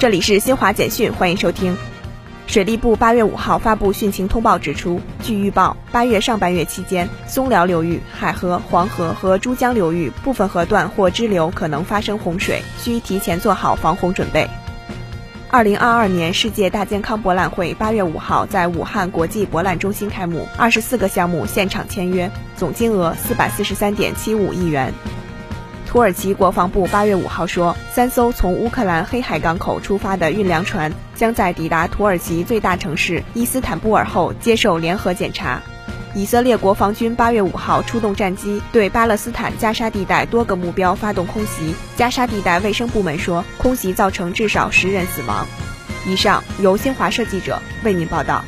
这里是新华简讯，欢迎收听。水利部八月五号发布汛情通报指出，据预报，八月上半月期间，松辽流域、海河、黄河和珠江流域部分河段或支流可能发生洪水，需提前做好防洪准备。二零二二年世界大健康博览会八月五号在武汉国际博览中心开幕，二十四个项目现场签约，总金额四百四十三点七五亿元。土耳其国防部八月五号说，三艘从乌克兰黑海港口出发的运粮船将在抵达土耳其最大城市伊斯坦布尔后接受联合检查。以色列国防军八月五号出动战机，对巴勒斯坦加沙地带多个目标发动空袭。加沙地带卫生部门说，空袭造成至少十人死亡。以上由新华社记者为您报道。